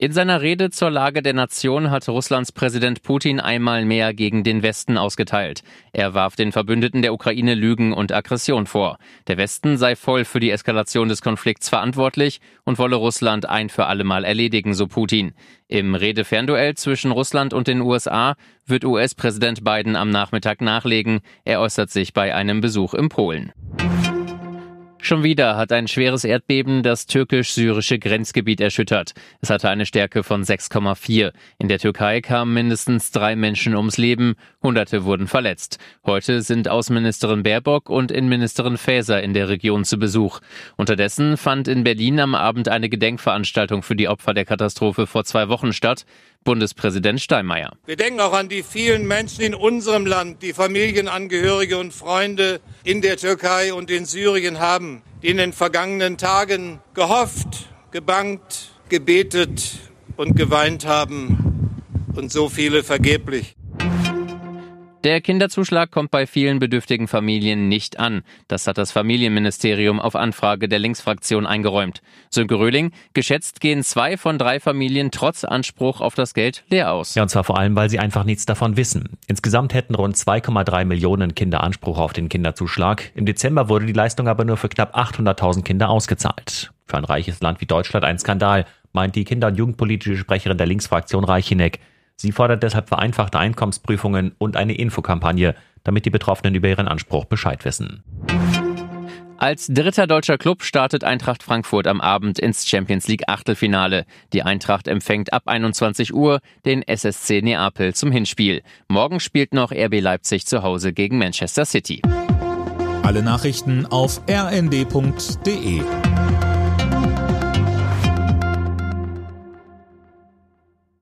In seiner Rede zur Lage der Nation hat Russlands Präsident Putin einmal mehr gegen den Westen ausgeteilt. Er warf den Verbündeten der Ukraine Lügen und Aggression vor. Der Westen sei voll für die Eskalation des Konflikts verantwortlich und wolle Russland ein für allemal erledigen, so Putin. Im Redefernduell zwischen Russland und den USA wird US-Präsident Biden am Nachmittag nachlegen. Er äußert sich bei einem Besuch in Polen. Schon wieder hat ein schweres Erdbeben das türkisch-syrische Grenzgebiet erschüttert. Es hatte eine Stärke von 6,4. In der Türkei kamen mindestens drei Menschen ums Leben, Hunderte wurden verletzt. Heute sind Außenministerin Baerbock und Innenministerin Faeser in der Region zu Besuch. Unterdessen fand in Berlin am Abend eine Gedenkveranstaltung für die Opfer der Katastrophe vor zwei Wochen statt. Bundespräsident Steinmeier. Wir denken auch an die vielen Menschen in unserem Land, die Familienangehörige und Freunde in der Türkei und in Syrien haben, die in den vergangenen Tagen gehofft, gebangt, gebetet und geweint haben und so viele vergeblich. Der Kinderzuschlag kommt bei vielen bedürftigen Familien nicht an. Das hat das Familienministerium auf Anfrage der Linksfraktion eingeräumt. Sönke Röhling, geschätzt gehen zwei von drei Familien trotz Anspruch auf das Geld leer aus. Ja, und zwar vor allem, weil sie einfach nichts davon wissen. Insgesamt hätten rund 2,3 Millionen Kinder Anspruch auf den Kinderzuschlag. Im Dezember wurde die Leistung aber nur für knapp 800.000 Kinder ausgezahlt. Für ein reiches Land wie Deutschland ein Skandal, meint die Kinder- und Jugendpolitische Sprecherin der Linksfraktion Reichinek. Sie fordert deshalb vereinfachte Einkommensprüfungen und eine Infokampagne, damit die Betroffenen über ihren Anspruch Bescheid wissen. Als dritter deutscher Club startet Eintracht Frankfurt am Abend ins Champions League Achtelfinale. Die Eintracht empfängt ab 21 Uhr den SSC Neapel zum Hinspiel. Morgen spielt noch RB Leipzig zu Hause gegen Manchester City. Alle Nachrichten auf rnd.de